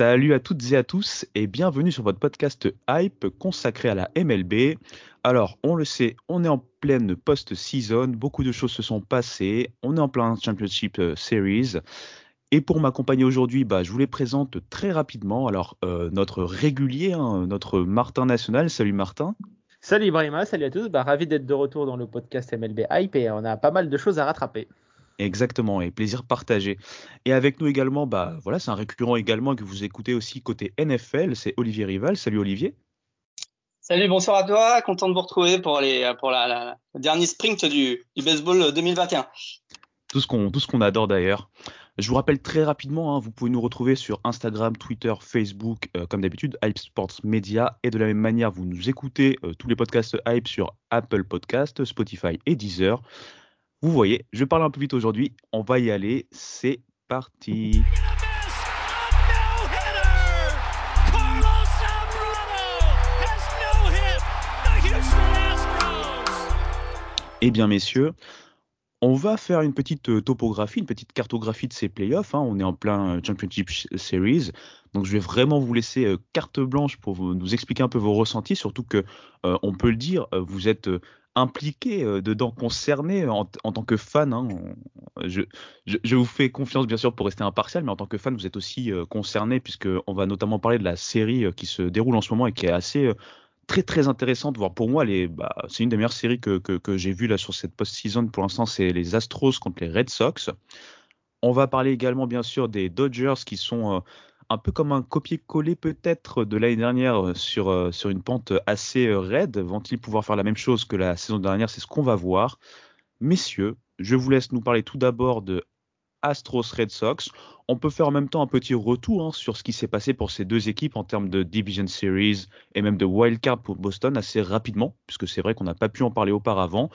Salut à toutes et à tous et bienvenue sur votre podcast Hype consacré à la MLB. Alors, on le sait, on est en pleine post-season, beaucoup de choses se sont passées, on est en plein Championship euh, Series. Et pour m'accompagner aujourd'hui, bah, je vous les présente très rapidement. Alors, euh, notre régulier, hein, notre Martin National. Salut Martin. Salut Ibrahima, salut à tous. Bah, ravi d'être de retour dans le podcast MLB Hype et on a pas mal de choses à rattraper. Exactement, et plaisir partagé. Et avec nous également, bah voilà, c'est un récurrent également que vous écoutez aussi côté NFL, c'est Olivier Rival. Salut Olivier. Salut, bonsoir à toi. Content de vous retrouver pour, les, pour la, la, la dernier sprint du, du baseball 2021. Tout ce qu'on tout ce qu'on adore d'ailleurs. Je vous rappelle très rapidement, hein, vous pouvez nous retrouver sur Instagram, Twitter, Facebook, euh, comme d'habitude, Hype Sports Media. Et de la même manière, vous nous écoutez euh, tous les podcasts Hype sur Apple Podcast, Spotify et Deezer. Vous voyez, je parle un peu vite aujourd'hui. On va y aller. C'est parti. Eh bien, messieurs, on va faire une petite euh, topographie, une petite cartographie de ces playoffs. Hein. On est en plein euh, Championship Series. Donc, je vais vraiment vous laisser euh, carte blanche pour vous, nous expliquer un peu vos ressentis. Surtout que, on peut le dire, vous êtes impliqué dedans, concerné en, en, tant que fan. Hein. Je, je, vous fais confiance, bien sûr, pour rester impartial, mais en tant que fan, vous êtes aussi concerné, puisqu'on va notamment parler de la série qui se déroule en ce moment et qui est assez très très intéressante, voire pour moi, bah, c'est une des meilleures séries que, que, que j'ai vues là sur cette post-season. Pour l'instant, c'est les Astros contre les Red Sox. On va parler également, bien sûr, des Dodgers qui sont euh, un peu comme un copier-coller peut-être de l'année dernière euh, sur, euh, sur une pente assez euh, raide. Vont-ils pouvoir faire la même chose que la saison dernière? C'est ce qu'on va voir. Messieurs, je vous laisse nous parler tout d'abord de Astros Red Sox. On peut faire en même temps un petit retour hein, sur ce qui s'est passé pour ces deux équipes en termes de Division Series et même de wildcard pour Boston assez rapidement, puisque c'est vrai qu'on n'a pas pu en parler auparavant.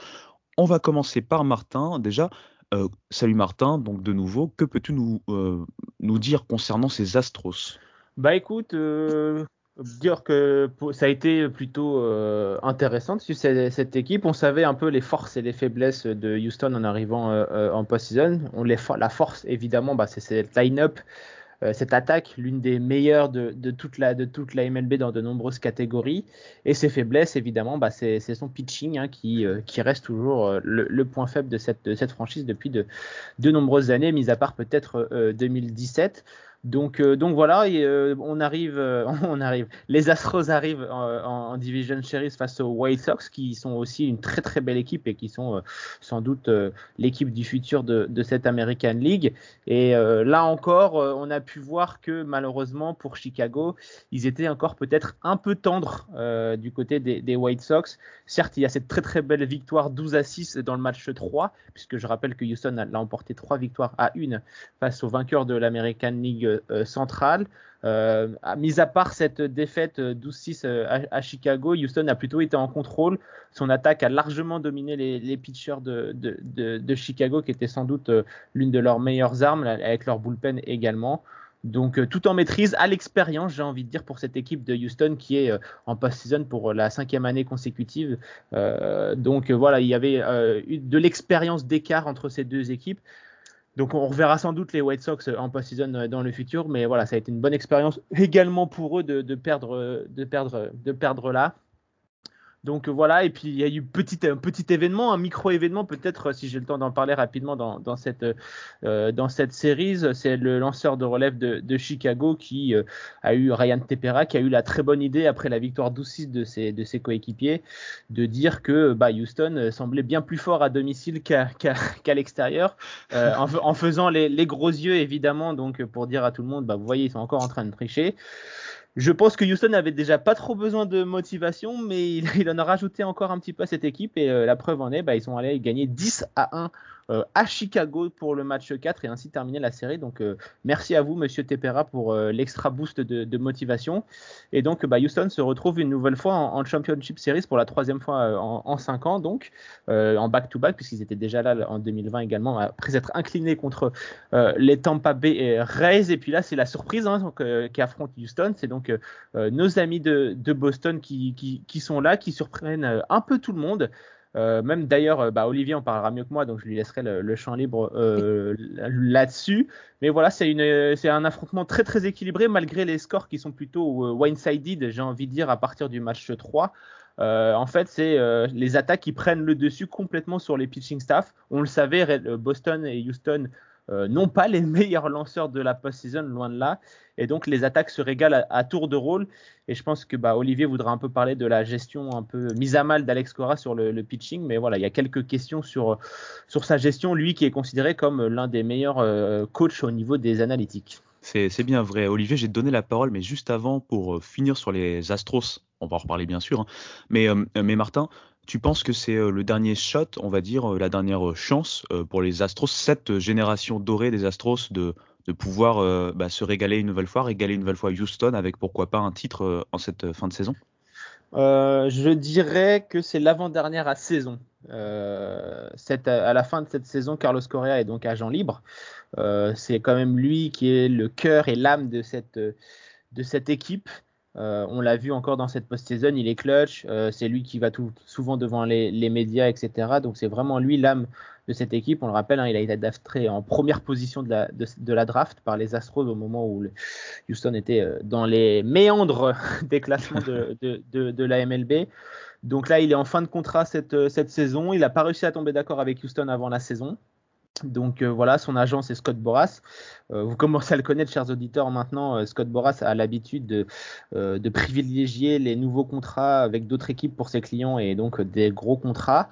On va commencer par Martin. Déjà, euh, salut Martin, donc de nouveau, que peux-tu nous, euh, nous dire concernant ces Astros? Bah écoute, euh, dire que ça a été plutôt intéressant sur cette, cette, équipe. On savait un peu les forces et les faiblesses de Houston en arrivant en post-season. La force, évidemment, bah, c'est cette line-up, cette attaque, l'une des meilleures de, de, toute la, de toute la MLB dans de nombreuses catégories. Et ses faiblesses, évidemment, bah, c'est son pitching hein, qui, euh, qui reste toujours euh, le, le, point faible de cette, de cette franchise depuis de, de nombreuses années, mis à part peut-être 2017. Donc, euh, donc voilà, euh, on arrive, euh, on arrive. Les Astros arrivent en, Division Series face aux White Sox, qui sont aussi une très très belle équipe et qui sont sans doute l'équipe du futur de, cette American League. Et là encore, on a pu voir que malheureusement pour Chicago, ils étaient encore peut-être un peu tendres du côté des, White Sox. Certes, il y a cette très très belle victoire 12 à 6 dans le match 3, puisque je rappelle que Houston a, a emporté 3 victoires à 1 face au vainqueur de l'American League centrale. Euh, mis à part cette défaite 12-6 euh, à, Chicago, Houston a plutôt été en contrôle. Son attaque a largement dominé les, pitchers de, Chicago, qui était sans doute l'une de leurs meilleures armes, avec leur bullpen également. Donc tout en maîtrise, à l'expérience, j'ai envie de dire, pour cette équipe de Houston qui est en post-season pour la cinquième année consécutive. Euh, donc voilà, il y avait euh, de l'expérience d'écart entre ces deux équipes. Donc on reverra sans doute les White Sox en post-season dans le futur, mais voilà, ça a été une bonne expérience également pour eux de, de, perdre, de, perdre, de perdre là. Donc voilà, et puis il y a eu petit, un petit événement, un micro-événement, peut-être si j'ai le temps d'en parler rapidement dans, dans cette, euh, dans cette série, c'est le lanceur de relève de, de Chicago qui euh, a eu Ryan Tepera, qui a eu la très bonne idée après la victoire 12-6 de ses, de ses coéquipiers, de dire que bah, Houston semblait bien plus fort à domicile qu'à qu'à l'extérieur, euh, en, en, faisant les, les, gros yeux évidemment, donc pour dire à tout le monde, bah, vous voyez, ils sont encore en train de tricher. Je pense que Houston avait déjà pas trop besoin de motivation, mais il, en a rajouté encore un petit peu à cette équipe. Et euh, la preuve en est, bah, ils sont allés gagner 10 à 1 euh, à Chicago pour le match 4 et ainsi terminer la série. Donc euh, merci à vous, Monsieur Tepera, pour euh, l'extra boost de, motivation. Et donc bah, Houston se retrouve une nouvelle fois en, Championship Series pour la troisième fois en, en 5 ans, donc en back-to-back, puisqu'ils étaient déjà là en 2020 également, après être inclinés contre les Tampa Bay Rays. Et puis là, c'est la surprise hein, donc, qui affronte Houston. C'est donc nos amis de, Boston qui, qui, sont là, qui surprennent un peu tout le monde. Euh, même d'ailleurs, euh, bah, Olivier en parlera mieux que moi, donc je lui laisserai le, champ libre euh, là-dessus. Mais voilà, c'est un affrontement très très équilibré malgré les scores qui sont plutôt one-sided, j'ai envie de dire, à partir du match 3. en fait, c'est les attaques qui prennent le dessus complètement sur les pitching staff. On le savait, Boston et Houston euh, non pas les meilleurs lanceurs de la post-season, loin de là. Et donc les attaques se régalent à, tour de rôle. Et je pense que bah, Olivier voudra un peu parler de la gestion un peu mise à mal d'Alex Cora sur le, pitching. Mais voilà, il y a quelques questions sur, sur sa gestion, lui qui est considéré comme l'un des meilleurs euh, coachs au niveau des analytiques. C'est bien vrai. Olivier, j'ai donné la parole, mais juste avant, pour euh, finir sur les Astros, on va en reparler bien sûr. Hein. Mais, mais Martin, tu penses que c'est euh, le dernier shot, on va dire, euh, la dernière euh, chance pour les Astros, cette génération dorée des Astros de, pouvoir bah, se régaler une nouvelle fois, régaler une nouvelle fois Houston avec pourquoi pas un titre en cette fin de saison? Je dirais que c'est l'avant-dernière à saison. À la fin de cette saison, Carlos Correa est donc agent libre. C'est quand même lui qui est le cœur et l'âme de cette équipe. Euh, on l'a vu encore dans cette post-saison, il est clutch, euh, c'est lui qui va tout, souvent devant les, médias, etc. Donc c'est vraiment lui l'âme de cette équipe. On le rappelle, hein, il a été drafté en première position de la, de, la, draft par les Astros au moment où le Houston était euh, dans les méandres des classements de, la MLB. Donc là, il est en fin de contrat cette, cette saison. Il n'a pas réussi à tomber d'accord avec Houston avant la saison. Donc euh, voilà, son agent c'est Scott Boras. Euh, vous commencez à le connaître, chers auditeurs. Maintenant, euh, Scott Boras a l'habitude de, privilégier les nouveaux contrats avec d'autres équipes pour ses clients et donc des gros contrats.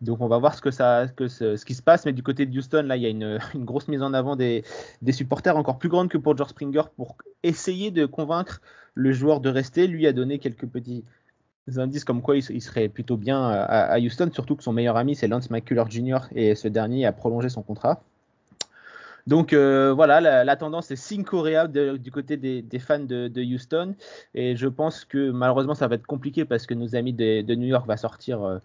Donc on va voir ce que qui se passe. Mais du côté de Houston, là, il y a une, une grosse mise en avant des, des, supporters encore plus grande que pour George Springer pour essayer de convaincre le joueur de rester. Lui a donné quelques petits indices comme quoi il, serait plutôt bien à, Houston, surtout que son meilleur ami c'est Lance McCullers Jr. et ce dernier a prolongé son contrat. Donc euh, voilà, la, tendance est Sing Korea du côté des, fans de, Houston. Et je pense que malheureusement, ça va être compliqué parce que nos amis de, New York va sortir euh,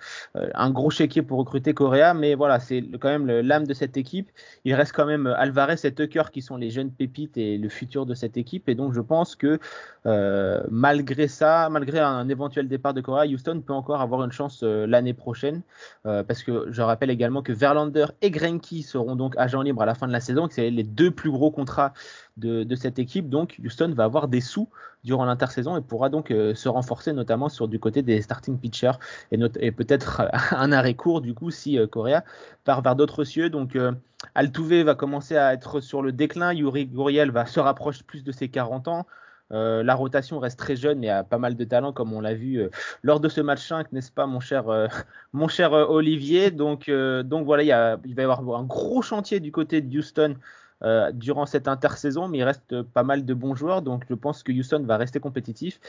un gros chéquier pour recruter Korea. Mais voilà, c'est quand même l'âme de cette équipe. Il reste quand même Alvarez et Tucker qui sont les jeunes pépites et le futur de cette équipe. Et donc je pense que euh, malgré ça, malgré un éventuel départ de Korea, Houston peut encore avoir une chance l'année prochaine. parce que je rappelle également que Verlander et Greinke seront donc agents libres à la fin de la saison c'est les deux plus gros contrats de, cette équipe. Donc Houston va avoir des sous durant l'intersaison et pourra donc euh, se renforcer notamment sur du côté des starting pitchers et, peut-être un arrêt court du coup si euh, Correa part vers d'autres cieux. Donc euh, Altuve va commencer à être sur le déclin. Yuri Guriel va se rapprocher plus de ses 40 ans. La rotation reste très jeune, mais a pas mal de talent, comme on l'a vu lors de ce match 5, n'est-ce pas, mon cher, mon cher Olivier? Donc, donc voilà, il, va y avoir un gros chantier du côté de Houston euh, durant cette intersaison, mais il reste pas mal de bons joueurs, donc je pense que Houston va rester compétitif.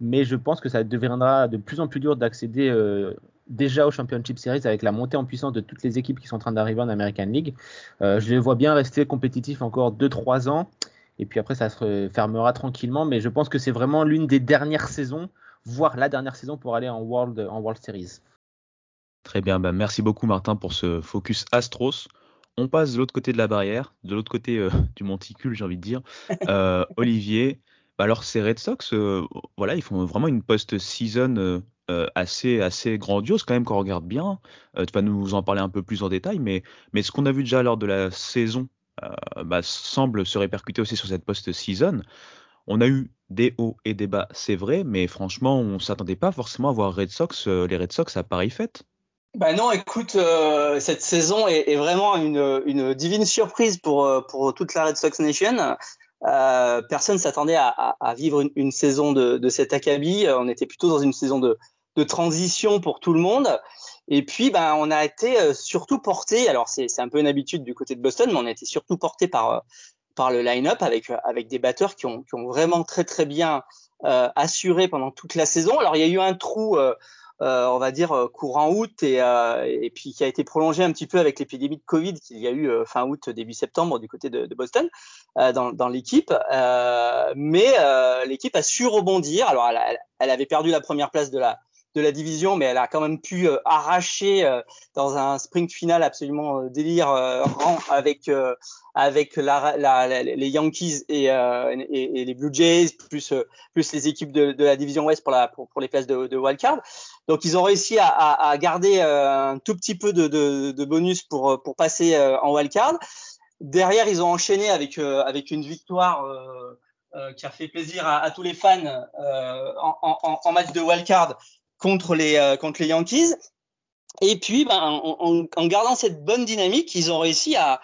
Mais je pense que ça deviendra de plus en plus dur d'accéder euh, déjà au Championship Series avec la montée en puissance de toutes les équipes qui sont en train d'arriver en American League. Euh, je les vois bien rester compétitifs encore 2-3 ans. Et puis après, ça se fermera tranquillement. Mais je pense que c'est vraiment l'une des dernières saisons, voire la dernière saison pour aller en World, en World Series. Très bien, bah merci beaucoup Martin pour ce focus Astros. On passe de l'autre côté de la barrière, de l'autre côté euh, du monticule, j'ai envie de dire. Euh, Olivier, bah alors ces Red Sox, euh, voilà, ils font vraiment une post-season assez assez grandiose quand même quand on regarde bien. tu vas nous en parler un peu plus en détail, mais mais ce qu'on a vu déjà lors de la saison bah, semble se répercuter aussi sur cette post-season. On a eu des hauts et des bas, c'est vrai, mais franchement, on s'attendait pas forcément à voir Red Sox, euh, les Red Sox à pareille fête. Bah non, écoute, euh, cette saison est, vraiment une, divine surprise pour, euh, pour toute la Red Sox Nation. Euh, personne s'attendait à, vivre une, une saison de, de, cet acabit. On était plutôt dans une saison de, de transition pour tout le monde. Et puis, ben, on a été surtout porté. Alors, c'est un peu une habitude du côté de Boston, mais on a été surtout porté par par le line-up avec avec des batteurs qui ont qui ont vraiment très très bien assuré pendant toute la saison. Alors, il y a eu un trou euh, on va dire euh, courant août et, euh, et puis qui a été prolongé un petit peu avec l'épidémie de Covid qu'il y a eu fin août début septembre du côté de, de Boston dans, dans l'équipe mais l'équipe a su rebondir alors elle, elle, avait perdu la première place de la de la division, mais elle a quand même pu euh, arracher euh, dans un sprint final absolument euh, délirant avec avec la, les Yankees et, les Blue Jays plus plus les équipes de, la division Ouest pour pour, les places de, de wildcard. Donc ils ont réussi à, à, garder un tout petit peu de, bonus pour pour passer en wildcard. Derrière, ils ont enchaîné avec avec une victoire. Qui a fait plaisir à, tous les fans en, en, match de wildcard contre les, euh, contre les Yankees. Et puis, ben, en, gardant cette bonne dynamique, ils ont réussi à,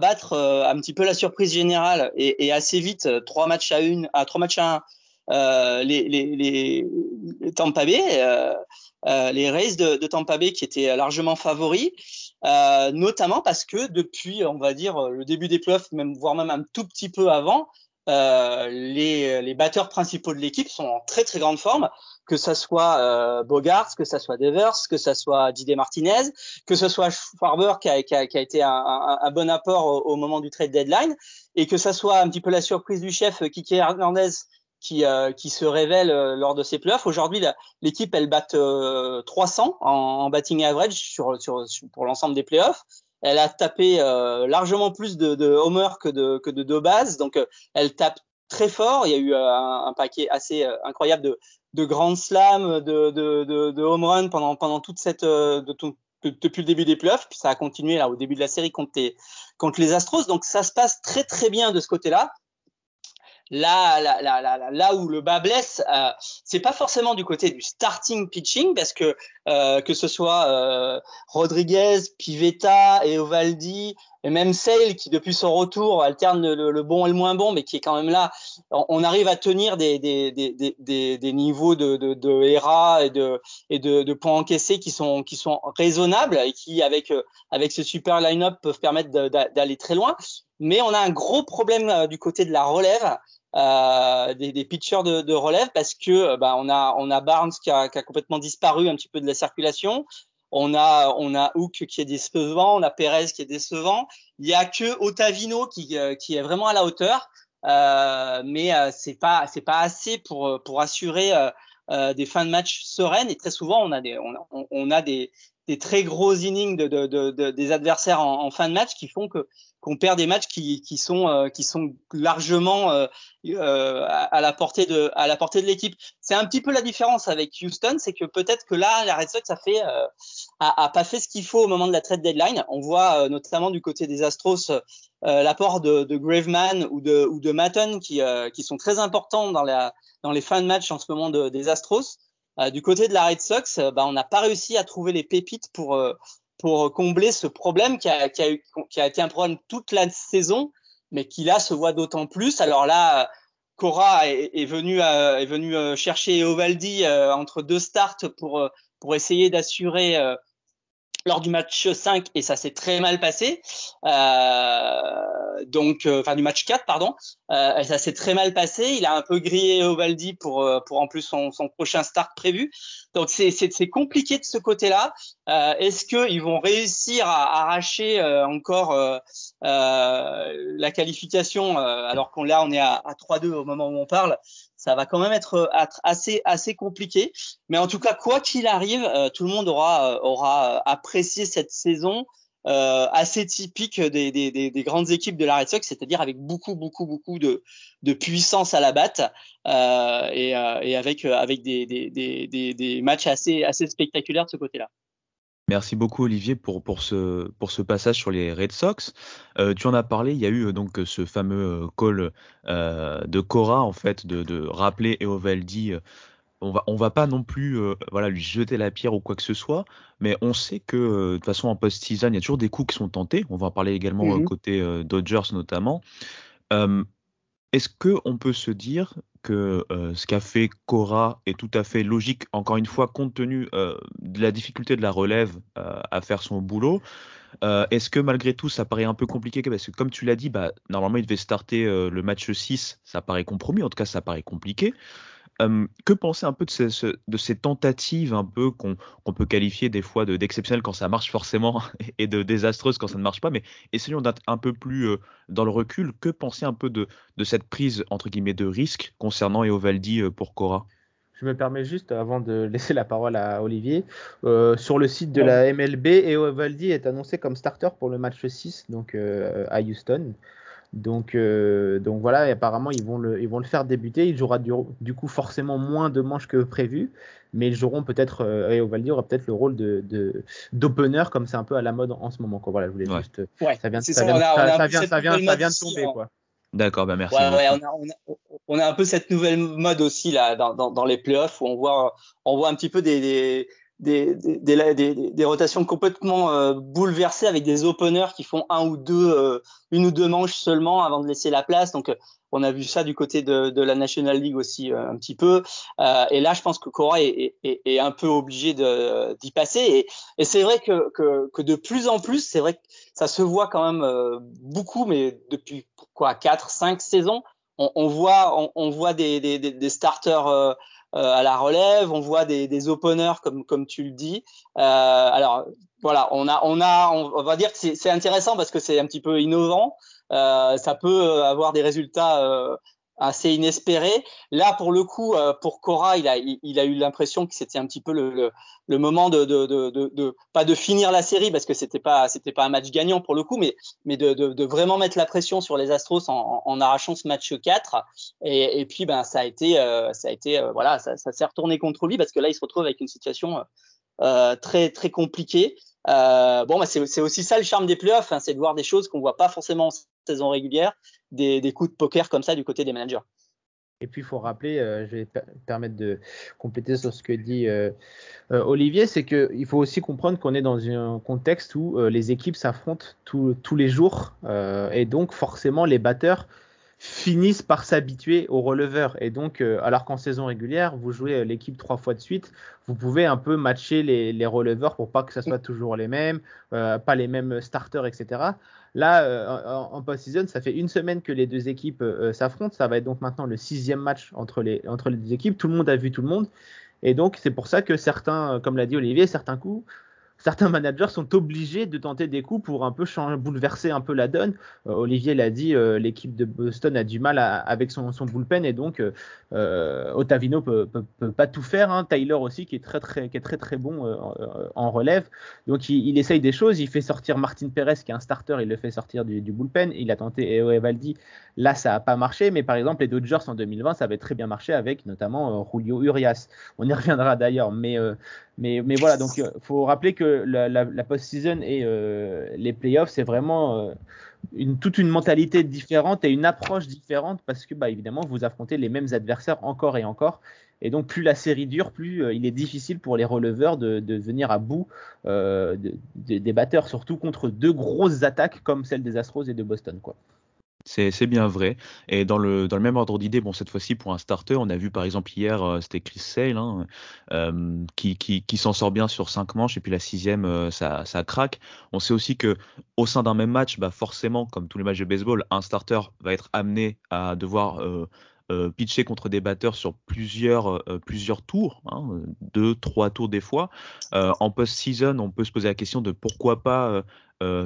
battre euh, un petit peu la surprise générale et, assez vite, euh, trois matchs à une, à trois matchs à un, les, les, Tampa Bay, les Rays de, de, Tampa Bay qui étaient largement favoris, notamment parce que depuis, on va dire, le début des playoffs, même voire même un tout petit peu avant, les, les batteurs principaux de l'équipe sont en très très grande forme que ça soit euh, Bogart, que ça soit Devers, que ça soit Didier Martinez, que ce soit Farber qui a, qui a, qui a été un, un, un, bon apport au, au, moment du trade deadline, et que ça soit un petit peu la surprise du chef euh, Kiki Hernandez qui, euh, qui se révèle euh, lors de ses playoffs. Aujourd'hui, l'équipe elle bat 300 en, en, batting average sur, sur, sur pour l'ensemble des playoffs. Elle a tapé largement plus de, de homer que de que de deux bases, donc elle tape très fort. Il y a eu un, un paquet assez incroyable de, de Grand Slam, de, de, de, de home run pendant, pendant toute cette, euh, depuis le début des playoffs, puis ça a continué là au début de la série contre les, contre les Astros. Donc ça se passe très très bien de ce côté-là. Là, là, là, là, là où le bas blesse, euh, c'est pas forcément du côté du starting pitching, parce que euh, que ce soit euh, Rodriguez, Pivetta et Ovaldi, et même Sale qui depuis son retour alterne le, bon et le moins bon, mais qui est quand même là. On, arrive à tenir des, des, des, des, des niveaux de, de, de ERA et de, et de, de points encaissés qui sont, qui sont raisonnables et qui, avec, avec ce super line-up, peuvent permettre d'aller très loin. Mais on a un gros problème euh, du côté de la relève. Euh, des, des, pitchers de, de, relève parce que bah, on a on a Barnes qui a, qui a, complètement disparu un petit peu de la circulation. On a on a Hook qui est décevant, on a Perez qui est décevant. Il y a que Otavino qui euh, qui est vraiment à la hauteur, euh, mais euh, c'est pas c'est pas assez pour pour assurer des fins de match sereines. Et très souvent on a des on, on a des des très gros innings de, de, de, des adversaires en, fin de match qui font que qu'on perd des matchs qui, qui sont euh, qui sont largement euh, euh, à, la portée de à la portée de l'équipe. C'est un petit peu la différence avec Houston, c'est que peut-être que là la Red Sox a fait euh, a, a, pas fait ce qu'il faut au moment de la trade deadline. On voit notamment du côté des Astros l'apport de, de, Graveman ou de ou de Maton qui qui sont très importants dans la dans les fins de match en ce moment de, des Astros. du côté de la Red Sox, bah, on n'a pas réussi à trouver les pépites pour pour combler ce problème qui a, qui a, qui a été un problème toute la saison, mais qui là se voit d'autant plus. Alors là, Cora est, est venu euh, est venu euh, chercher Ovaldi euh, entre deux starts pour pour essayer d'assurer lors du match 5 et ça s'est très mal passé. Euh, donc, euh, enfin du match 4 pardon, euh, ça s'est très mal passé. Il a un peu grillé Ovaldi pour euh, pour en plus son, son prochain start prévu. Donc c'est c'est compliqué de ce côté-là. Euh, est-ce que ils vont réussir à, arracher encore la qualification alors qu'on là on est à, à 3-2 au moment où on parle? Ça va quand même être, assez assez compliqué. Mais en tout cas, quoi qu'il arrive, euh, tout le monde aura euh, aura apprécié cette saison euh, assez typique des, des, des, grandes équipes de la Red Sox, c'est-à-dire avec beaucoup beaucoup beaucoup de, de puissance à la batte euh, et, et, avec avec des, des, des, des matchs assez assez spectaculaires de ce côté-là. Merci beaucoup Olivier pour, pour, ce, pour ce passage sur les Red Sox. Euh, tu en as parlé, il y a eu donc ce fameux call de Cora en fait de, de rappeler Eovaldi on va on va pas non plus euh, voilà lui jeter la pierre ou quoi que ce soit, mais on sait que euh, de toute façon en post-season il y a toujours des coups qui sont tentés. On va en parler également mmh côté euh, Dodgers notamment. Est-ce que on peut se dire que ce qu'a fait Cora est tout à fait logique, encore une fois, compte tenu de la difficulté de la relève à faire son boulot? Est-ce que malgré tout, ça paraît un peu compliqué? Parce que comme tu l'as dit, bah, normalement, il devait starter le match 6, ça paraît compromis, en tout cas, ça paraît compliqué que penser un peu de ces, de ces tentatives un peu qu'on peut qualifier des fois d'exceptionnelles quand ça marche forcément et de désastreuses quand ça ne marche pas, mais essayons d'être un peu plus dans le recul. Que penser un peu de, de cette prise entre guillemets de risque concernant Eovaldi pour Cora? Je me permets juste, avant de laisser la parole à Olivier, sur le site de la MLB, Eovaldi est annoncé comme starter pour le match 6 donc, à Houston. Donc, euh, donc voilà, et apparemment ils vont, le, ils vont le faire débuter. Il jouera du, du coup forcément moins de manches que prévu, mais ils joueront peut-être, euh, et Ovaldi aura peut-être le rôle de, d'opener comme c'est un peu à la mode en ce moment. Quoi. Voilà, je voulais juste. ça vient, ça, vient, ça, vient, ça, vient, ça vient de tomber. Quoi. D'accord, ben merci. Ouais, ouais, on, a, on, a, on, a, un peu cette nouvelle mode aussi là dans, dans, dans les playoffs où on voit, on voit un petit peu des, des des, des, des, rotations complètement euh, bouleversées avec des openers qui font un ou deux, euh, une ou deux manches seulement avant de laisser la place. Donc, euh, on a vu ça du côté de, la National League aussi un petit peu. et là, je pense que Cora est, est, est un peu obligé d'y passer. Et, et c'est vrai que, que, que, de plus en plus, c'est vrai que ça se voit quand même beaucoup, mais depuis quoi, quatre, cinq saisons, on, voit, on, on voit des, starters à la relève, on voit des, des openers comme comme tu le dis. Euh, alors voilà, on a on a on va dire que c'est intéressant parce que c'est un petit peu innovant. Euh, ça peut avoir des résultats euh, assez inespéré. Là, pour le coup, euh, pour Cora, il a, il, a eu l'impression que c'était un petit peu le, le, moment de, de, de, de, pas de finir la série parce que c'était pas, c'était pas un match gagnant pour le coup, mais, mais de, vraiment mettre la pression sur les Astros en, en arrachant ce match 4. Et, et puis, ben, ça a été, euh, ça a été, euh, voilà, ça, ça s'est retourné contre lui parce que là, il se retrouve avec une situation très, très compliquée. bon, bah, c'est aussi ça le charme des playoffs, hein, c'est de voir des choses qu'on voit pas forcément en saison régulière des, coups de poker comme ça du côté des managers. Et puis il faut rappeler, euh, je vais permettre de compléter sur ce que dit euh, euh, Olivier, c'est qu'il faut aussi comprendre qu'on est dans un contexte où les équipes s'affrontent tous les jours et donc forcément les batteurs finissent par s'habituer aux releveurs. Et donc, alors qu'en saison régulière, vous jouez l'équipe trois fois de suite, vous pouvez un peu matcher les, les releveurs pour pas que ce soit toujours les mêmes, pas les mêmes starters, etc. Là, euh, en, post-season, ça fait une semaine que les deux équipes euh, s'affrontent. Ça va être donc maintenant le sixième match entre les, entre les deux équipes. Tout le monde a vu tout le monde. Et donc, c'est pour ça que certains, comme l'a dit Olivier, certains coups certains managers sont obligés de tenter des coups pour un peu bouleverser un peu la donne. Euh, Olivier l'a dit, euh, l'équipe de Boston a du mal avec son, bullpen et donc euh, Otavino peut, peut, pas tout faire. Hein. Tyler aussi qui est très très qui est très très bon en relève. Donc il, essaye des choses. Il fait sortir Martin Perez qui est un starter, il le fait sortir du, bullpen. Il a tenté Eo Evaldi. Là ça a pas marché, mais par exemple les Dodgers en 2020 ça avait très bien marché avec notamment Julio Urias. On y reviendra d'ailleurs, mais mais, mais voilà, donc il faut rappeler que la, post-season et euh, les playoffs, c'est vraiment euh, toute une mentalité différente et une approche différente parce que, bah, évidemment, vous affrontez les mêmes adversaires encore et encore. Et donc, plus la série dure, plus il est difficile pour les releveurs de, venir à bout de, des batteurs, surtout contre deux grosses attaques comme celle des Astros et de Boston. Quoi. C'est bien vrai. Et dans le, dans le même ordre d'idée, bon, cette fois-ci, pour un starter, on a vu par exemple hier, euh, c'était Chris Sale, hein, euh, qui, qui, qui s'en sort bien sur cinq manches, et puis la sixième, euh, ça, ça craque. On sait aussi que au sein d'un même match, bah forcément, comme tous les matchs de baseball, un starter va être amené à devoir pitcher contre des batteurs sur plusieurs, plusieurs tours, hein, deux, trois tours des fois. En post-season, on peut se poser la question de pourquoi pas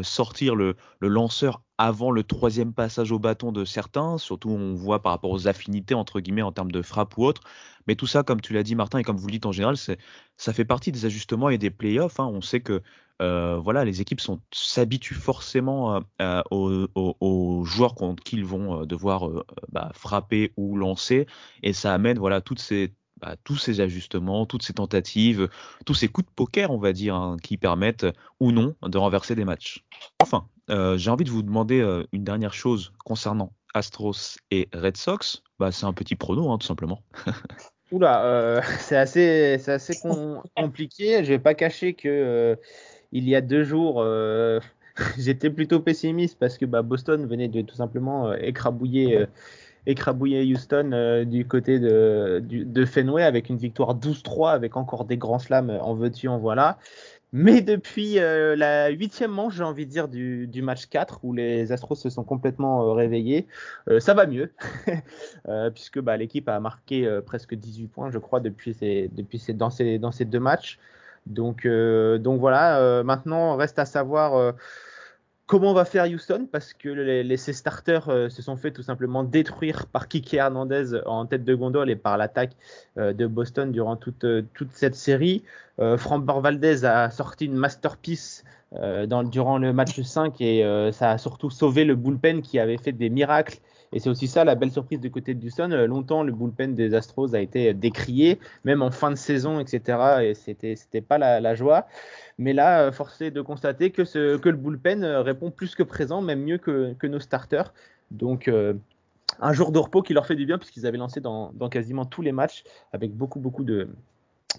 sortir le, lanceur avant le troisième passage au bâton de certains, surtout on voit par rapport aux affinités entre guillemets en termes de frappe ou autre. Mais tout ça, comme tu l'as dit Martin et comme vous le dites en général, ça fait partie des ajustements et des playoffs. Hein. On sait que euh, voilà, les équipes s'habituent forcément euh, euh, aux, joueurs contre qui vont devoir bah, frapper ou lancer, et ça amène voilà toutes ces bah, tous ces ajustements, toutes ces tentatives, tous ces coups de poker, on va dire, hein, qui permettent ou non de renverser des matchs. Enfin, euh, j'ai envie de vous demander euh, une dernière chose concernant Astros et Red Sox. Bah, c'est un petit prono, hein, tout simplement. Oula, euh, c'est assez, compliqué. Je vais pas cacher que il y a deux jours, j'étais plutôt pessimiste parce que bah, Boston venait de tout simplement écrabouiller écrabouiller Houston euh, du côté de, de, Fenway avec une victoire 12-3 avec encore des grands slams en veux-tu en voilà. Mais depuis euh, la huitième manche, j'ai envie de dire, du, du, match 4, où les Astros se sont complètement euh, réveillés, ça va mieux, puisque bah, l'équipe a marqué presque 18 points, je crois, depuis, ces, depuis ces, dans, ces, dans ces deux matchs. Donc, donc voilà, maintenant, reste à savoir Comment va faire Houston? Parce que les, ces starters euh, se sont fait tout simplement détruire par Kike Hernandez en tête de gondole et par l'attaque euh, de Boston durant toute, euh, toute cette série. Frank Valdez a sorti une masterpiece durant le match 5 et ça a surtout sauvé le bullpen qui avait fait des miracles et c'est aussi ça la belle surprise du côté de Houston. Euh, longtemps, le bullpen des Astros a été décrié, même en fin de saison, etc. Et c'était, c'était pas la, joie. Mais là, euh, forcé de constater que, le bullpen euh, répond plus que présent, même mieux que, que nos starters. Donc, un jour de repos qui leur fait du bien, puisqu'ils avaient lancé dans, dans quasiment tous les matchs, avec beaucoup, beaucoup de.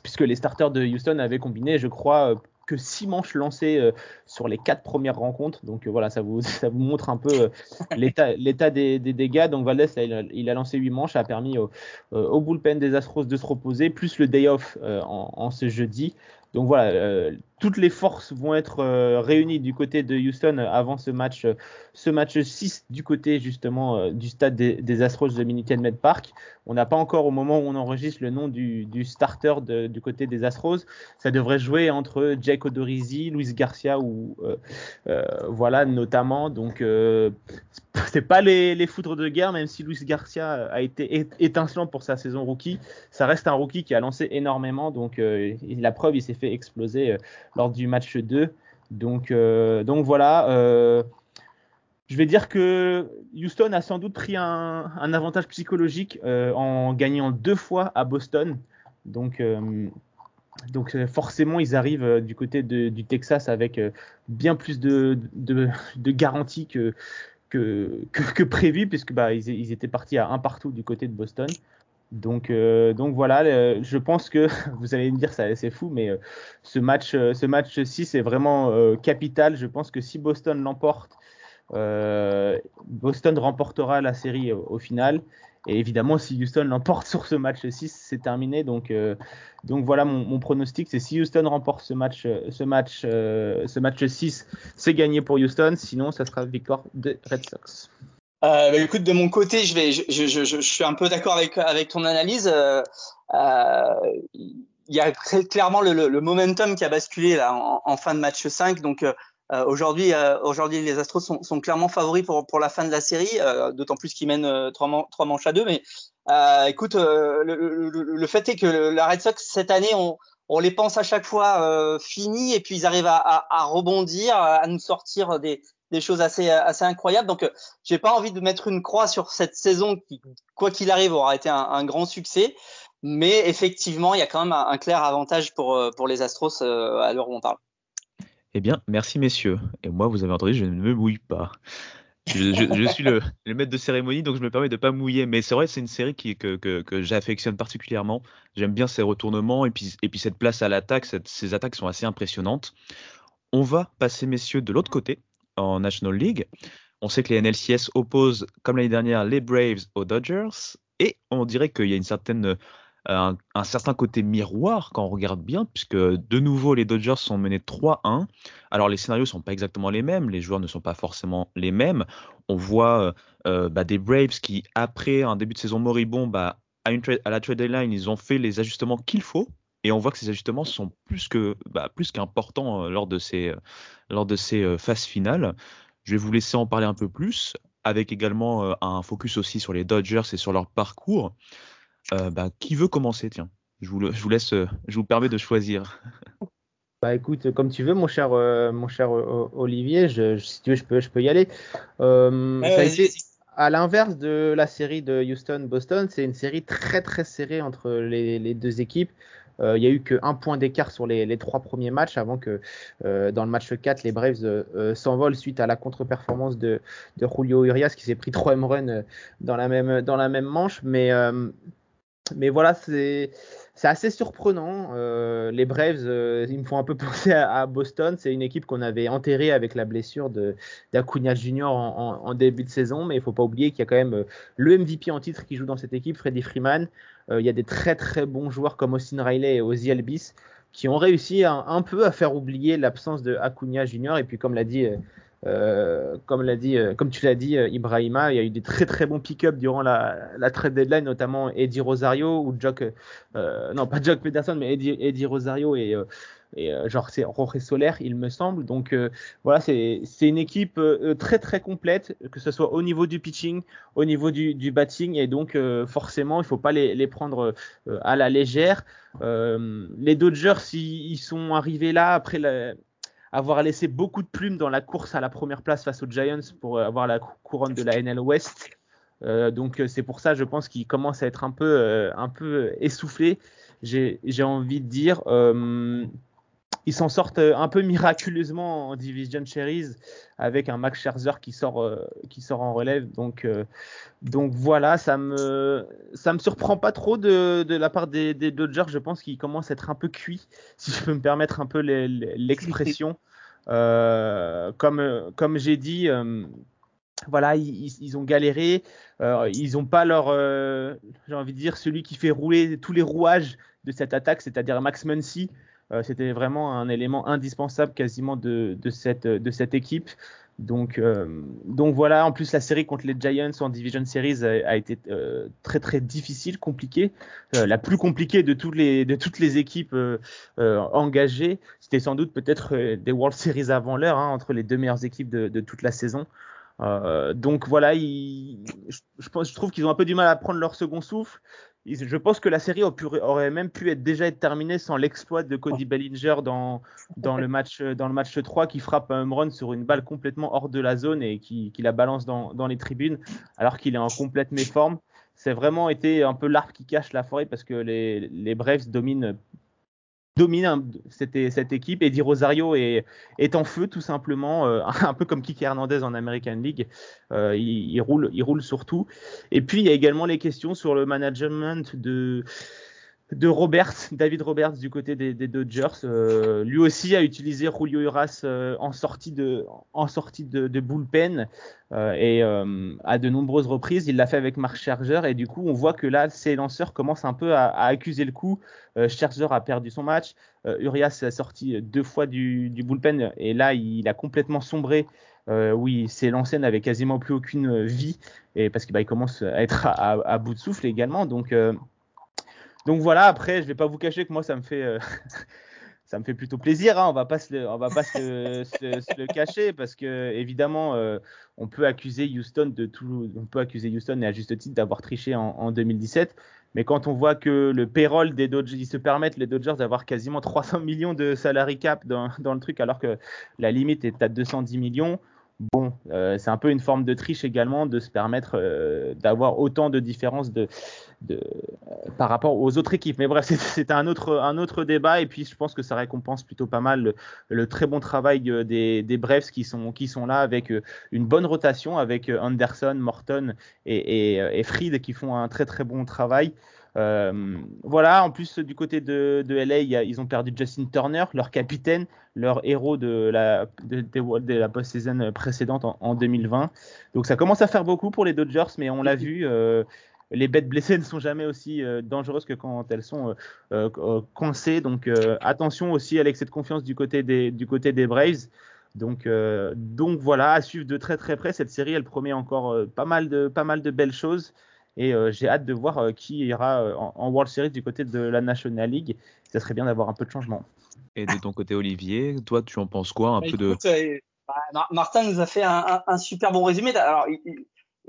Puisque les starters de Houston avaient combiné, je crois, que six manches lancées euh, sur les quatre premières rencontres. Donc euh, voilà, ça vous, ça vous montre un peu euh, l'état, l'état des, dégâts. Donc Valdez, il, a, lancé huit manches, ça a permis au, au, bullpen des Astros de se reposer, plus le day off en, ce jeudi. Donc voilà, toutes les forces vont être réunies du côté de Houston avant ce match, ce match 6 du côté justement du stade des, Astros de Med Park. On n'a pas encore au moment où on enregistre le nom du, starter du côté des Astros. Ça devrait jouer entre Jake Odorizzi, Luis Garcia ou voilà notamment. Donc c'est pas les, les, foudres de guerre, même si Luis Garcia a été étincelant pour sa saison rookie. Ça reste un rookie qui a lancé énormément, donc euh, la preuve, il s'est fait exploser euh, lors du match 2. Donc, euh, donc voilà. je vais dire que Houston a sans doute pris un, avantage psychologique en gagnant deux fois à Boston. Donc, donc forcément, ils arrivent du côté du Texas avec bien plus de, de, garanties que, que, que, prévu, puisque bah, ils, étaient partis à un partout du côté de Boston. Donc, euh, donc voilà, je pense que vous allez me dire ça c'est fou, mais euh, ce match, euh, ce match 6 est vraiment capital. Je pense que si Boston l'emporte, Boston remportera la série au final. Et évidemment, si Houston l'emporte sur ce match 6, c'est terminé. Donc, euh, donc voilà mon, pronostic. C'est si Houston remporte ce match, euh, ce match, euh, ce match 6, c'est gagné pour Houston. Sinon, ça sera victoire de Red Sox. Bah, écoute, de mon côté, je vais, je, je, je, je suis un peu d'accord avec avec ton analyse. Il y a clairement le, le, momentum qui a basculé là en, en fin de match 5. Donc euh, aujourd'hui, euh, les Astros sont, sont, clairement favoris pour, pour la fin de la série, euh, d'autant plus qu'ils mènent trois, trois, manches à deux. Mais écoute, le, le, le, fait est que la Red Sox cette année, on, on les pense à chaque fois finis et puis ils arrivent à, à, rebondir, à nous sortir des, des choses assez incroyables. Donc, j'ai pas envie de mettre une croix sur cette saison qui, quoi qu'il arrive, aura été un, grand succès. Mais effectivement, il y a quand même un, clair avantage pour pour les Astros à l'heure où on parle. Eh bien, merci messieurs. Et moi, vous avez entendu, je ne me mouille pas. Je, suis le, maître de cérémonie, donc je me permets de pas mouiller. Mais c'est vrai, c'est une série que, j'affectionne particulièrement. J'aime bien ses retournements et puis cette place à l'attaque. Ces attaques sont assez impressionnantes. On va passer, messieurs, de l'autre côté, en National League. On sait que les NLCS opposent, comme l'année dernière, les Braves aux Dodgers. Et on dirait qu'il y a une certaine un, certain côté miroir quand on regarde bien, puisque de nouveau les Dodgers sont menés 3-1. Alors les scénarios sont pas exactement les mêmes, les joueurs ne sont pas forcément les mêmes. On voit euh, euh, bah, des Braves qui, après un début de saison moribond, bah, à, à la trade deadline, ils ont fait les ajustements qu'il faut. Et on voit que ces ajustements sont plus que bah, plus qu'importants euh, lors de ces lors de ces phases finales. Je vais vous laisser en parler un peu plus, avec également un focus aussi sur les Dodgers et sur leur parcours. Euh, bah, qui veut commencer? Tiens, je vous, je vous laisse, euh, je vous permets de choisir. Bah écoute, comme tu veux, mon cher, euh, mon cher Olivier, je, si tu veux, je peux, je peux y aller. ça a été à l'inverse de la série de Houston-Boston, c'est une série très très serrée entre les, deux équipes. Euh, il n'y a eu qu'un point d'écart sur les, trois premiers matchs avant que euh, dans le match 4, les Braves euh, s'envolent suite à la contre-performance de, Julio Urias qui s'est pris 3 home runs dans la même, dans la même manche. Mais, voilà, c'est assez surprenant. Les Braves, ils me font un peu penser à, Boston. C'est une équipe qu'on avait enterrée avec la blessure d'Acuna Jr. En, début de saison, mais il ne faut pas oublier qu'il y a quand même le MVP en titre qui joue dans cette équipe, Freddie Freeman. Il y a des très très bons joueurs comme Austin Riley et Ozzy Albis qui ont réussi un, peu à faire oublier l'absence de Acuna Jr. Et puis comme l'a dit euh, comme, l'a dit, euh, comme tu l'as dit, euh, Ibrahima, il y a eu des très très bons pick-up durant la, la, trade deadline, notamment Eddie Rosario ou Jock, non pas Jock Peterson, mais Eddie, Eddie Rosario et, et genre c'est Jorge Soler, il me semble. Donc voilà, c'est, une équipe très très complète, que ce soit au niveau du pitching, au niveau du, batting, et donc forcément il faut pas les, les prendre à la légère. les Dodgers, ils, sont arrivés là après avoir laissé beaucoup de plumes dans la course à la première place face aux Giants pour avoir la couronne de la NL West. Euh, donc euh, c'est pour ça, je pense qu'il commence à être un peu, euh, un peu essoufflé. J'ai envie de dire, ils s'en sortent un peu miraculeusement en Division Series avec un Max Scherzer qui sort, euh, qui sort en relève. Donc, euh, donc voilà, ça me, ça me surprend pas trop de, de la part des, Dodgers. Je pense qu'ils commencent à être un peu cuits, si je peux me permettre un peu l'expression. Euh, comme comme j'ai dit, voilà, ils, ils, ont galéré. ils n'ont pas leur, j'ai envie de dire, celui qui fait rouler tous les rouages de cette attaque, c'est-à-dire Max Muncy. Euh, c'était vraiment un élément indispensable quasiment de, de, cette, de cette équipe. Donc, euh, donc voilà, en plus la série contre les Giants en Division Series a, été euh, très très difficile, compliquée, la plus compliquée de toutes les, de toutes les équipes engagées. C'était sans doute peut-être des World Series avant l'heure, hein, entre les deux meilleures équipes de, de toute la saison. donc voilà, je, je, trouve qu'ils ont un peu du mal à prendre leur second souffle je pense que la série aurait même pu être déjà être terminée sans l'exploit de Cody Bellinger dans, dans, le match, dans le match 3 qui frappe un home run sur une balle complètement hors de la zone et qui, qui la balance dans, dans, les tribunes alors qu'il est en complète méforme. C'est vraiment été un peu l'arbre qui cache la forêt parce que les, les Braves dominent domine cette, cette équipe. Eddie Rosario est, est en feu tout simplement, euh, un peu comme Kiki Hernandez en American League. Euh, il, il, roule, il roule surtout. Et puis il y a également les questions sur le management de de Roberts, David Roberts du côté des, Dodgers. Euh, lui aussi a utilisé Julio Uras euh, en sortie de, en sortie de, bullpen euh, et à de nombreuses reprises. Il l'a fait avec Mark Scherzer et du coup on voit que là ces lanceurs commencent un peu à, accuser le coup. Scherzer a perdu son match. Urias a sorti deux fois du, bullpen et là il a complètement sombré. oui, ses lancers n'avaient quasiment plus aucune vie et parce qu'il bah, commence à être à, à, bout de souffle également. Donc donc voilà, après, je vais pas vous cacher que moi, ça me fait, euh, ça me fait plutôt plaisir. Hein, on va pas le, on va pas se, le cacher parce que évidemment, euh, on peut accuser Houston de tout, on peut accuser Houston et à juste titre d'avoir triché en, 2017. Mais quand on voit que le payroll des Dodgers, ils se permettent les Dodgers d'avoir quasiment 300 millions de salary cap dans, dans, le truc, alors que la limite est à 210 millions. Bon, euh, c'est un peu une forme de triche également de se permettre d'avoir autant de différences de, par rapport aux autres équipes. Mais bref, c'est un autre, débat et puis je pense que ça récompense plutôt pas mal le, très bon travail euh, des, des qui sont, là avec euh, une bonne rotation avec euh, Anderson, Morton et, Fried qui font un très très bon travail. Voilà, en plus du côté de, de LA, ils ont perdu Justin Turner, leur capitaine, leur héros de la, de, de, la post-saison précédente en, 2020. Donc ça commence à faire beaucoup pour les Dodgers, mais on l'a vu, les bêtes blessées ne sont jamais aussi euh, dangereuses que quand elles sont euh, euh, coincées. Donc attention aussi à l'excès de confiance du côté des, du côté des Braves. Donc, donc voilà, à suivre de très très près cette série. Elle promet encore pas, mal de, pas mal de belles choses. Et j'ai hâte de voir qui ira en, World Series du côté de la National League. Ça serait bien d'avoir un peu de changement. Et de ton côté, Olivier, toi, tu en penses quoi un bah, peu de... Bah, Martin nous a fait un, un, super bon résumé. Alors,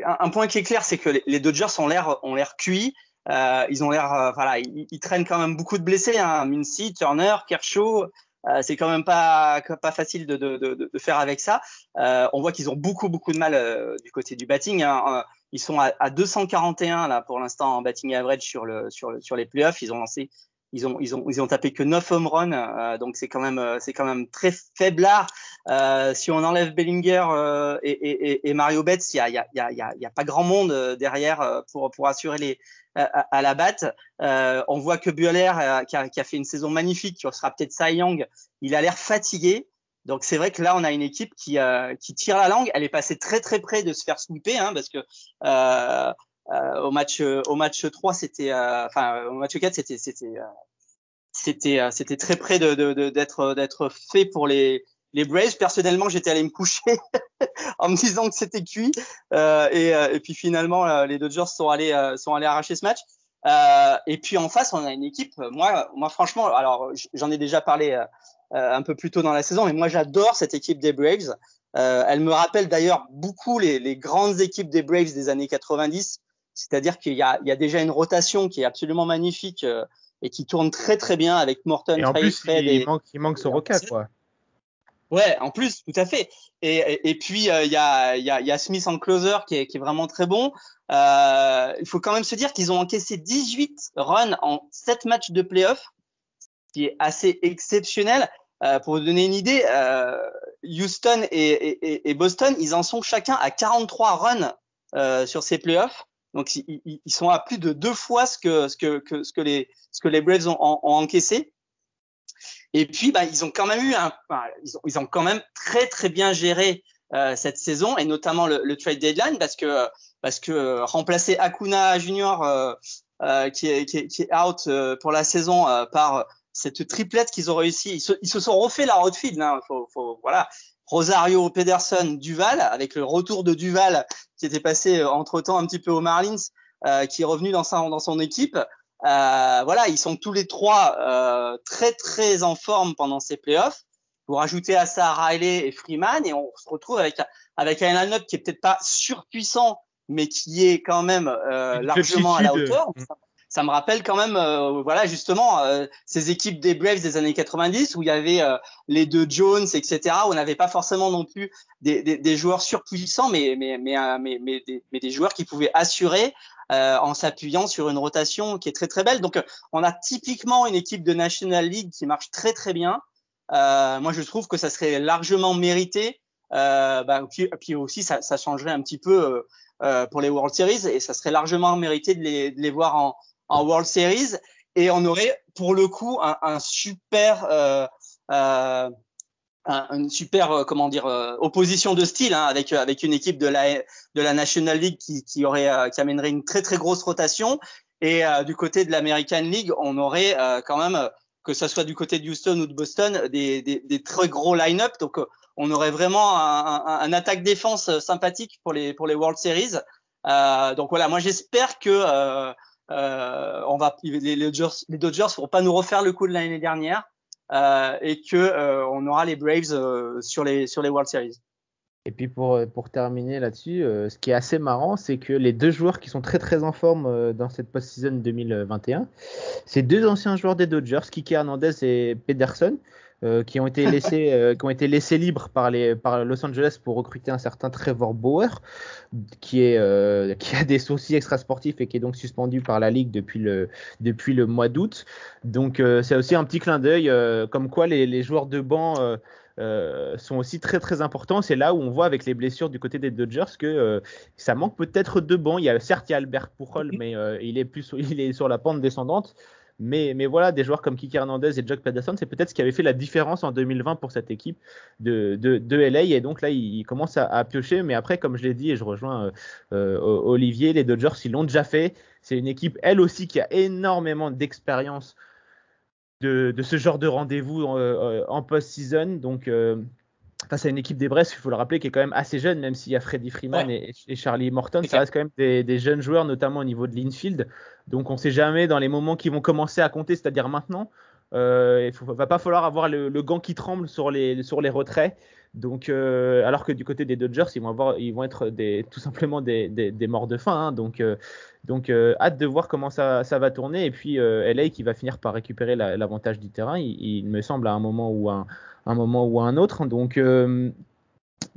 un, point qui est clair, c'est que les, Dodgers ont l'air ont l'air cuits. Euh, ils ont l'air, euh, voilà, ils, traînent quand même beaucoup de blessés. Hein. Mincy, Turner, Kershaw. Euh, c'est quand même pas pas facile de, de, de, de faire avec ça. Euh, on voit qu'ils ont beaucoup beaucoup de mal euh, du côté du batting. Hein. Ils sont à, à 241 là pour l'instant en batting average sur le sur le, sur les playoffs. Ils ont lancé ils ont ils ont ils ont tapé que 9 home runs, euh, donc c'est quand même euh, c'est quand même très faiblard. Euh, si on enlève Bellinger euh, et, et, et, Mario Betts, il y a y a y a, y a pas grand monde euh, derrière pour pour assurer les à, à la batte. on voit que Bueller qui a, qui a fait une saison magnifique, qui sera peut-être Cy Young, il a l'air fatigué. Donc c'est vrai que là on a une équipe qui qui tire la langue. Elle est passée très très près de se faire sweeper, hein, parce que euh, euh, au match au match 3 c'était euh, enfin au match 4 c'était c'était c'était c'était très près de d'être d'être fait pour les les Braves. Personnellement, j'étais allé me coucher en me disant que c'était cuit. Euh, et, et, puis finalement, les Dodgers sont allés sont allés arracher ce match. Euh, et puis en face, on a une équipe. Moi, moi franchement, alors j'en ai déjà parlé euh, un peu plus tôt dans la saison, mais moi j'adore cette équipe des Braves. Euh, elle me rappelle d'ailleurs beaucoup les, les, grandes équipes des Braves des années 90. C'est-à-dire qu'il y a, il y a déjà une rotation qui est absolument magnifique euh, et qui tourne très très bien avec Morton, et en plus, Fred il, manque, il manque Soroka, quoi. Ouais, en plus, tout à fait. Et, et, et puis euh, il y, a, y, a, y, a, Smith en closer qui est, qui est vraiment très bon. Euh, il faut quand même se dire qu'ils ont encaissé 18 runs en 7 matchs de playoff, ce qui est assez exceptionnel. Euh, pour vous donner une idée, euh, Houston et, et, Boston, ils en sont chacun à 43 runs euh, sur ces playoffs. Donc ils, ils, sont à plus de deux fois ce que ce que, ce que les ce que les Braves ont, ont, encaissé. Et puis bah, ils ont quand même eu un, ils, ont, ils ont quand même très très bien géré euh, cette saison et notamment le, le, trade deadline parce que parce que remplacer Akuna Junior euh, euh, qui, est, qui, est, qui, est, out pour la saison par cette triplette qu'ils ont réussi, ils se, ils se, sont refait la outfield. Hein, faut, faut, voilà, Rosario, Pederson, Duval, avec le retour de Duval qui était passé euh, entre-temps un petit peu aux Marlins, euh, qui est revenu dans, sa, dans son équipe. Euh, voilà, ils sont tous les trois euh, très très en forme pendant ces playoffs. Pour ajouter à ça Riley et Freeman, et on se retrouve avec avec un line-up qui est peut-être pas surpuissant, mais qui est quand même euh, largement à la hauteur. Ça me rappelle quand même, euh, voilà, justement, euh, ces équipes des Braves des années 90 où il y avait euh, les deux Jones, etc. Où on n'avait pas forcément non plus des, des, des joueurs surpuissants, mais mais mais mais, mais, des, mais des joueurs qui pouvaient assurer en s'appuyant sur une rotation qui est très très belle. Donc, on a typiquement une équipe de National League qui marche très très bien. moi, je trouve que ça serait largement mérité. Bah, puis, puis, aussi, ça, ça, changerait un petit peu pour les World Series et ça serait largement mérité de les, de les voir en en World Series et on aurait pour le coup un, un super euh, euh, un, une super euh, comment dire euh, opposition de style hein, avec avec une équipe de la de la National League qui, qui aurait qui amènerait une très très grosse rotation. Et du côté de l'American League on aurait quand même que ce soit du côté de Houston ou de Boston des, des, des très gros line-up. Donc on aurait vraiment un, un attaque défense sympathique pour les pour les World Series. Donc voilà moi j'espère que euh, on va, les, Dodgers, les Dodgers ne pas nous refaire le coup de l'année dernière euh, et que euh, on aura les Braves sur les sur les World Series. Et puis pour, pour terminer là-dessus, ce qui est assez marrant, c'est que les deux joueurs qui sont très très en forme dans cette post-season 2021, c'est deux anciens joueurs des Dodgers, Kike Hernandez et Pederson. Euh, qui ont été laissés, euh, qui ont été laissés libres par les par Los Angeles pour recruter un certain Trevor Bauer, qui est euh, qui a des soucis extrasportifs et qui est donc suspendu par la ligue depuis le depuis le mois d'août. Donc c'est aussi un petit clin d'œil, comme quoi les, les, joueurs de banc sont aussi très très importants. C'est là où on voit avec les blessures du côté des Dodgers que ça manque peut-être de banc. Il y a certes il y a Albert Pujol, mais il est plus il est sur la pente descendante. Mais, voilà, des joueurs comme Kiki Hernandez et Jock Pederson, c'est peut-être ce qui avait fait la différence en 2020 pour cette équipe de, de, de LA. Et donc là, il, commence à, piocher. Mais après, comme je l'ai dit, et je rejoins euh, euh Olivier, les Dodgers, ils l'ont déjà fait. C'est une équipe, elle aussi, qui a énormément d'expérience de, de, ce genre de rendez-vous en, euh, en post-season. Donc, face à une équipe des Brest, il faut le rappeler, qui est quand même assez jeune, même s'il y a Freddy Freeman ouais. et, et, Charlie Morton, ça reste quand même des, des, jeunes joueurs, notamment au niveau de l'infield. Donc on ne sait jamais dans les moments qui vont commencer à compter, c'est-à-dire maintenant. Euh, il ne va pas falloir avoir le, le, gant qui tremble sur les, sur les retraits. Donc, euh, alors que du côté des Dodgers, ils vont, avoir, ils vont être tout simplement des, des, morts de faim. Hein. Donc, euh, donc euh, hâte de voir comment ça, ça va tourner. Et puis, LA qui va finir par récupérer l'avantage la, du terrain, il, me semble, à un moment ou un, un moment ou un autre. Donc,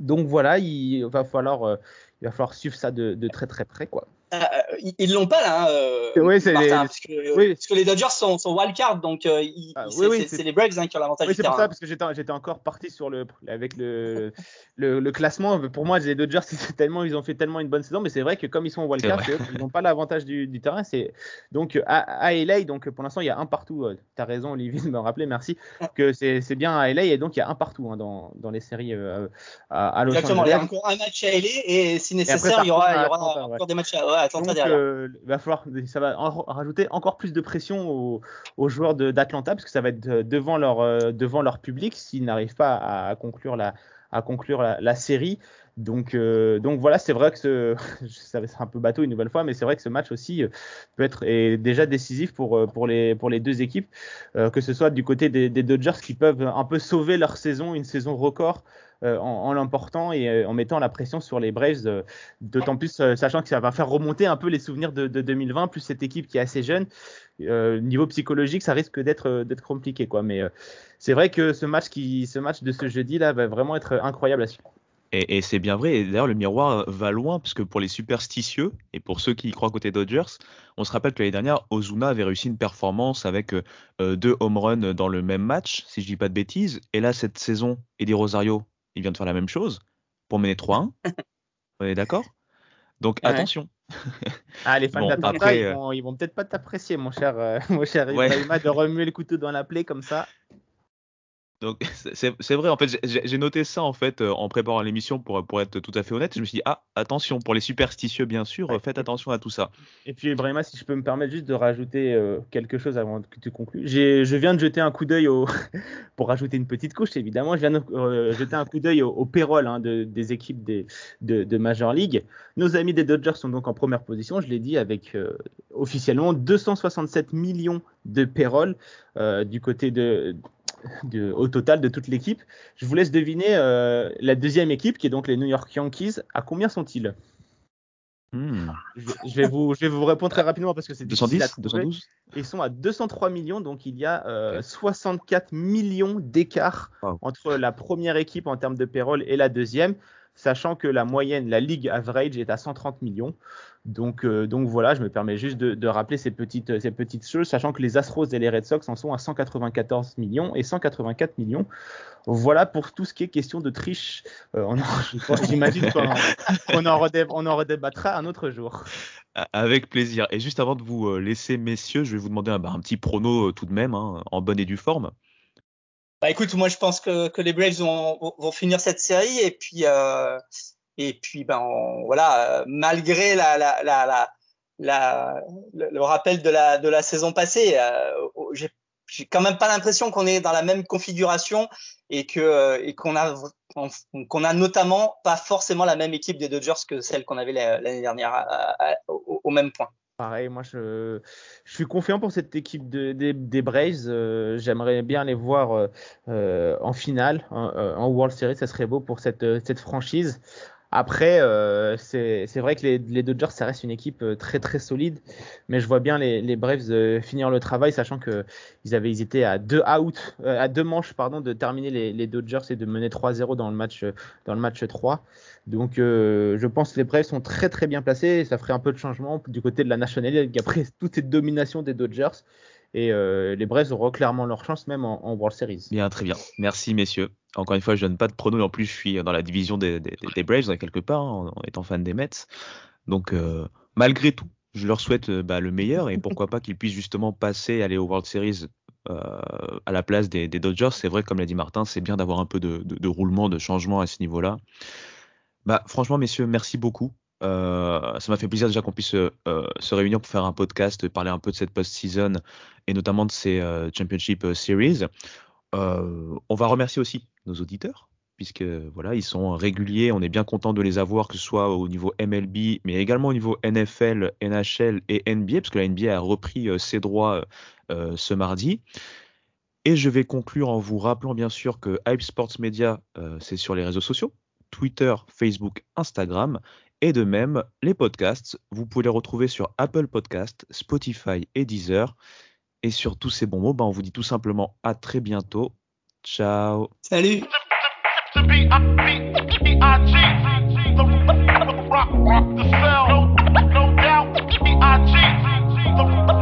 donc voilà, il va falloir, il va falloir suivre ça de, de très très près quoi. Euh, ils l'ont pas là, hein, euh, Oui, c'est les- Martin, parce, que, oui. parce que les Dodgers sont, sont wildcard, donc euh, ils- Ah, c'est oui, oui, c'est- c'est- c'est les Braves hein, qui ont l'avantage Oui, c'est pour ça, parce que j'étais, j'étais encore parti sur le, avec le, le, le classement. Pour moi, les Dodgers, c'est tellement, ils ont fait tellement une bonne saison, mais c'est vrai que comme ils sont wildcard, ils n'ont pas l'avantage du, du terrain. C'est, donc, à, à LA, donc pour l'instant, il y a un partout. Tu as raison, Olivier, de me rappeler, merci, que c'est, c'est bien à LA, et donc il y a un partout hein, dans, dans les séries euh, à, à Los Exactement, il y a encore un match à LA et si nécessaire, il y aura, retourne à il y aura Atlanta, ouais. encore des matchs à, ouais, Atlanta Donc, euh, il va falloir, ça va en- rajouter encore plus de pression aux, aux joueurs d'Atlanta parce que ça va être euh, devant leur, euh, devant leur public s'ils n'arrivent pas à, à conclure la, à conclure la, la série. Donc, euh, donc voilà, c'est vrai que ce, ça va être un peu bateau une nouvelle fois, mais c'est vrai que ce match aussi peut être est déjà décisif pour, pour, les, pour les deux équipes, euh, que ce soit du côté des, des Dodgers qui peuvent un peu sauver leur saison, une saison record en, en l'emportant et euh, en mettant la pression sur les Braves, euh, d'autant plus euh, sachant que ça va faire remonter un peu les souvenirs de, de 2020, plus cette équipe qui est assez jeune. Euh, niveau psychologique, ça risque d'être euh, compliqué. Mais euh, c'est vrai que ce match de ce jeudi là, va vraiment être incroyable à suivre. Et, c'est bien vrai. Et d'ailleurs, le miroir va loin, parce que pour les superstitieux et pour ceux qui y croient côté Dodgers, on se rappelle que l'année dernière, Ozuna avait réussi une performance avec euh, euh, deux home runs dans le même match, si je dis pas de bêtises. Et là, cette saison, Eddie Rosario, il vient de faire la même chose pour mener 3-1. on est d'accord? Donc Ouais. attention. Ah, les fans Bon, après, ils euh, vont, vont peut-être pas t'apprécier, mon cher, euh, mon cher Ouais. Ibrahima, de remuer le couteau dans la plaie comme ça. Donc c'est vrai, en fait, j'ai- noté ça en fait euh, en préparant l'émission pour, pour être tout à fait honnête. Je me suis dit, ah, attention, pour les superstitieux, bien sûr, Ouais. faites attention à tout ça. Et puis, Ibrahima, si je peux me permettre juste de rajouter euh, quelque chose avant que tu conclues. Je viens de jeter un coup d'œil au. pour rajouter une petite couche, évidemment, je viens de euh, jeter un coup d'œil au, au payroll hein, de- des équipes des, de, de Major League. Nos amis des Dodgers sont donc en première position, je l'ai dit, avec euh, officiellement 267 millions de payroll du côté de. De- au total de toute l'équipe. Je vous laisse deviner euh, la deuxième équipe, qui est donc les New York Yankees. À combien sont-ils? Hmm. je, je vais vous, je vais vous répondre très rapidement parce que c'est difficile à 210 trouver. 212 Ils sont à 203 millions, donc il y a euh, 64 millions d'écart Wow. entre la première équipe en termes de payroll et la deuxième, sachant que la moyenne, la ligue average est à 130 millions. Donc, euh, donc voilà, je me permets juste de, de rappeler ces petites, ces petites choses, sachant que les Astros et les Red Sox en sont à 194 millions et 184 millions. Voilà pour tout ce qui est question de triche. Euh, on en- J'imagine qu'on en, on en redé- on en redébattra un autre jour. A- Avec plaisir. Et juste avant de vous euh, laisser, messieurs, je vais vous demander un, bah, un petit prono euh, tout de même, hein, en bonne et due forme. Bah écoute, moi je pense que, que les Braves vont, vont- vont finir cette série et puis euh, et puis ben voilà, euh, malgré le, rappel de la saison passée, euh, j'ai quand même pas l'impression qu'on est dans la même configuration et que et qu'on a qu'on a notamment pas forcément la même équipe des Dodgers que celle qu'on avait la- l'année dernière au, même point. Pareil, moi je, je suis confiant pour cette équipe de, des, Braves. Euh, J'aimerais bien les voir euh, euh, en finale, en, euh, en World Series, ça serait beau pour cette, euh, cette franchise. Après, euh, c'est vrai que les, les Dodgers, ça reste une équipe euh, très très solide, mais je vois bien les, les Braves euh, finir le travail, sachant que ils avaient étaient à deux out, euh, à deux manches pardon, de terminer les, les Dodgers et de mener 3-0 dans le match euh, dans le match 3. Donc, euh, je pense que les Braves sont très très bien placés. Et ça ferait un peu de changement du côté de la National League après toute cette domination des Dodgers. Et euh, les Braves auront clairement leur chance même en, en World Series. Bien, très bien. Merci, messieurs. Encore une fois, je donne pas de pronos. En plus, je suis dans la division des, des, des Braves, hein, quelque part, hein, en étant fan des Mets. Donc, euh, malgré tout, je leur souhaite euh, bah, le meilleur et pourquoi pas qu'ils puissent justement passer, aller au World Series euh, à la place des, des Dodgers. C'est vrai, comme l'a dit Martin, c'est bien d'avoir un peu de, de, de roulement, de changement à ce niveau-là. Bah, franchement, messieurs, merci beaucoup. Euh, ça m'a fait plaisir déjà qu'on puisse euh, se réunir pour faire un podcast, parler un peu de cette post-season et notamment de ces euh, Championship Series. On va remercier aussi nos auditeurs puisque voilà ils sont réguliers. On est bien content de les avoir que ce soit au niveau MLB, mais également au niveau NFL, NHL et NBA parce que la NBA a repris ses droits ce mardi. Et je vais conclure en vous rappelant bien sûr que Hype Sports Media c'est sur les réseaux sociaux, Twitter, Facebook, Instagram. Et de même, les podcasts, vous pouvez les retrouver sur Apple Podcasts, Spotify et Deezer. Et sur tous ces bons mots, ben on vous dit tout simplement à très bientôt. Ciao. Salut. rock The cell, no, no doubt, B.I.G. The